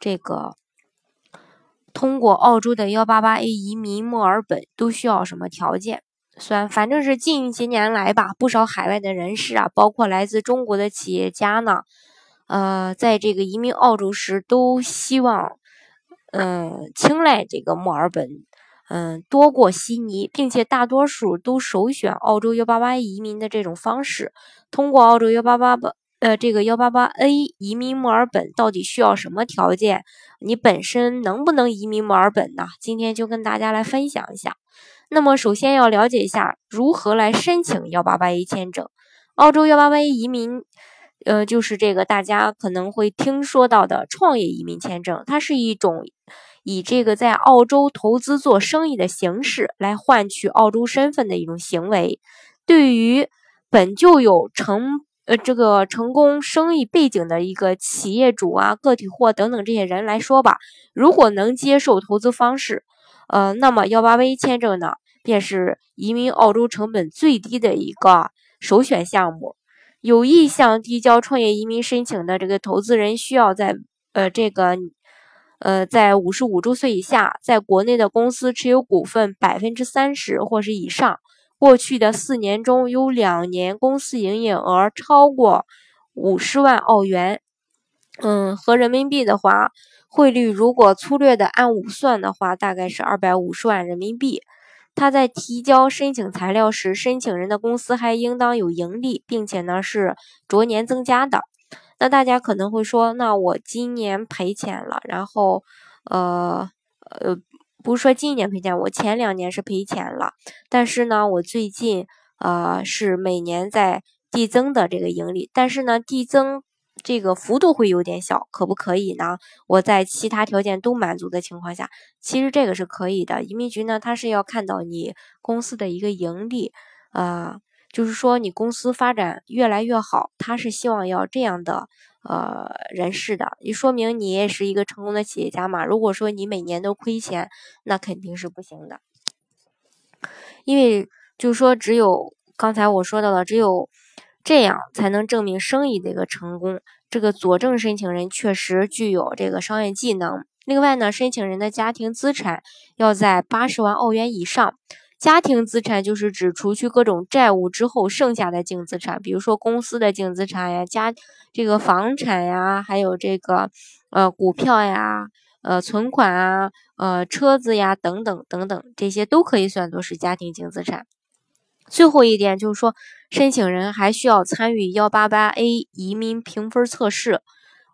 这个通过澳洲的幺八八 A 移民墨尔本都需要什么条件？算反正是近些年来吧，不少海外的人士啊，包括来自中国的企业家呢，呃，在这个移民澳洲时都希望，嗯，青睐这个墨尔本，嗯，多过悉尼，并且大多数都首选澳洲幺八八移民的这种方式，通过澳洲幺八八吧。呃，这个幺八八 A 移民墨尔本到底需要什么条件？你本身能不能移民墨尔本呢？今天就跟大家来分享一下。那么，首先要了解一下如何来申请幺八八 A 签证。澳洲幺八八 A 移民，呃，就是这个大家可能会听说到的创业移民签证，它是一种以这个在澳洲投资做生意的形式来换取澳洲身份的一种行为。对于本就有成呃，这个成功生意背景的一个企业主啊、个体户等等这些人来说吧，如果能接受投资方式，呃，那么幺八 V 签证呢，便是移民澳洲成本最低的一个首选项目。有意向递交创业移民申请的这个投资人，需要在呃这个呃在五十五周岁以下，在国内的公司持有股份百分之三十或是以上。过去的四年中有两年公司营业额超过五十万澳元，嗯，和人民币的话，汇率如果粗略的按五算的话，大概是二百五十万人民币。他在提交申请材料时，申请人的公司还应当有盈利，并且呢是逐年增加的。那大家可能会说，那我今年赔钱了，然后，呃，呃。不是说今年赔钱，我前两年是赔钱了，但是呢，我最近呃是每年在递增的这个盈利，但是呢，递增这个幅度会有点小，可不可以呢？我在其他条件都满足的情况下，其实这个是可以的。移民局呢，它是要看到你公司的一个盈利，啊，就是说你公司发展越来越好，他是希望要这样的。呃，人士的，也说明你也是一个成功的企业家嘛？如果说你每年都亏钱，那肯定是不行的。因为就是说，只有刚才我说到的，只有这样才能证明生意的一个成功。这个佐证申请人确实具有这个商业技能。另外呢，申请人的家庭资产要在八十万澳元以上。家庭资产就是指除去各种债务之后剩下的净资产，比如说公司的净资产呀、家这个房产呀，还有这个呃股票呀、呃存款啊、呃车子呀等等等等，这些都可以算作是家庭净资产。最后一点就是说，申请人还需要参与幺八八 A 移民评分测试，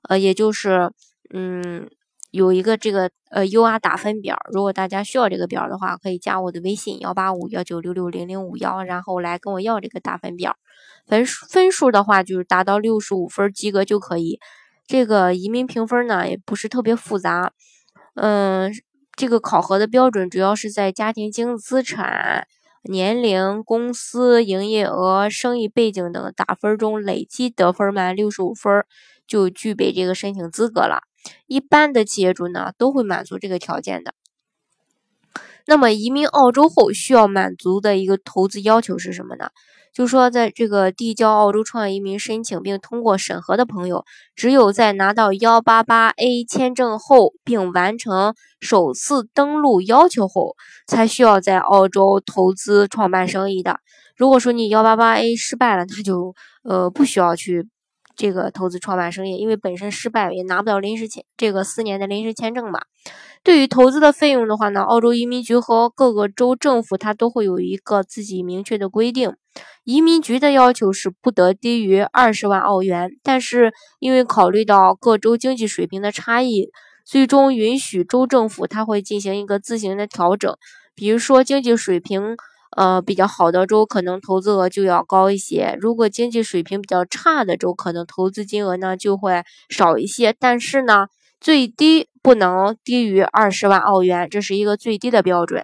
呃，也就是嗯。有一个这个呃 U R 打分表，如果大家需要这个表的话，可以加我的微信幺八五幺九六六零零五幺，然后来跟我要这个打分表。分数分数的话，就是达到六十五分及格就可以。这个移民评分呢，也不是特别复杂。嗯，这个考核的标准主要是在家庭净资产、年龄、公司营业额、生意背景等打分中累计得分满六十五分，就具备这个申请资格了。一般的企业主呢，都会满足这个条件的。那么移民澳洲后需要满足的一个投资要求是什么呢？就是说，在这个递交澳洲创业移民申请并通过审核的朋友，只有在拿到幺八八 A 签证后，并完成首次登陆要求后，才需要在澳洲投资创办生意的。如果说你幺八八 A 失败了，那就呃不需要去。这个投资创办生意，因为本身失败也拿不到临时签，这个四年的临时签证嘛。对于投资的费用的话呢，澳洲移民局和各个州政府它都会有一个自己明确的规定。移民局的要求是不得低于二十万澳元，但是因为考虑到各州经济水平的差异，最终允许州政府它会进行一个自行的调整。比如说经济水平。呃，比较好的州可能投资额就要高一些，如果经济水平比较差的州，可能投资金额呢就会少一些。但是呢，最低不能低于二十万澳元，这是一个最低的标准。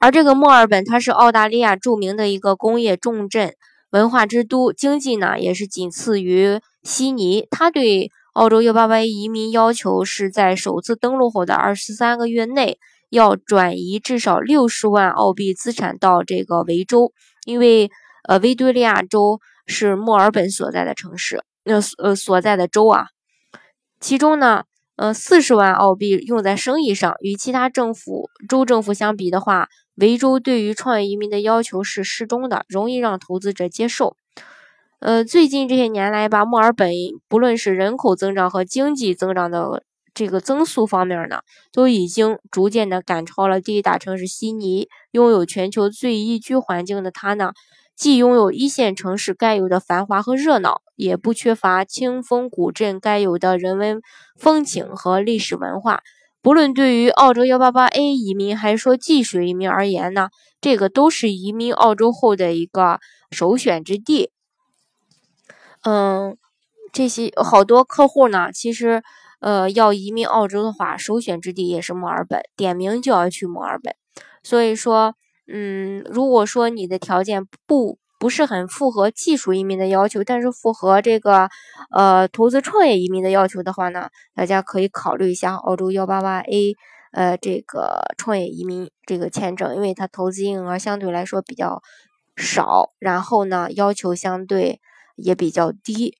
而这个墨尔本，它是澳大利亚著名的一个工业重镇、文化之都，经济呢也是仅次于悉尼。它对澳洲幺八八移民要求是在首次登陆后的二十三个月内，要转移至少六十万澳币资产到这个维州，因为呃维多利亚州是墨尔本所在的城市，呃呃所在的州啊，其中呢。呃，四十万澳币用在生意上，与其他政府州政府相比的话，维州对于创业移民的要求是适中的，容易让投资者接受。呃，最近这些年来吧，墨尔本不论是人口增长和经济增长的这个增速方面呢，都已经逐渐的赶超了第一大城市悉尼。拥有全球最宜居环境的它呢？既拥有一线城市该有的繁华和热闹，也不缺乏清风古镇该有的人文风情和历史文化。不论对于澳洲幺八八 A 移民还是说技术移民而言呢，这个都是移民澳洲后的一个首选之地。嗯，这些好多客户呢，其实呃要移民澳洲的话，首选之地也是墨尔本，点名就要去墨尔本。所以说。嗯，如果说你的条件不不是很符合技术移民的要求，但是符合这个呃投资创业移民的要求的话呢，大家可以考虑一下澳洲幺八八 A 呃这个创业移民这个签证，因为它投资金额相对来说比较少，然后呢要求相对也比较低。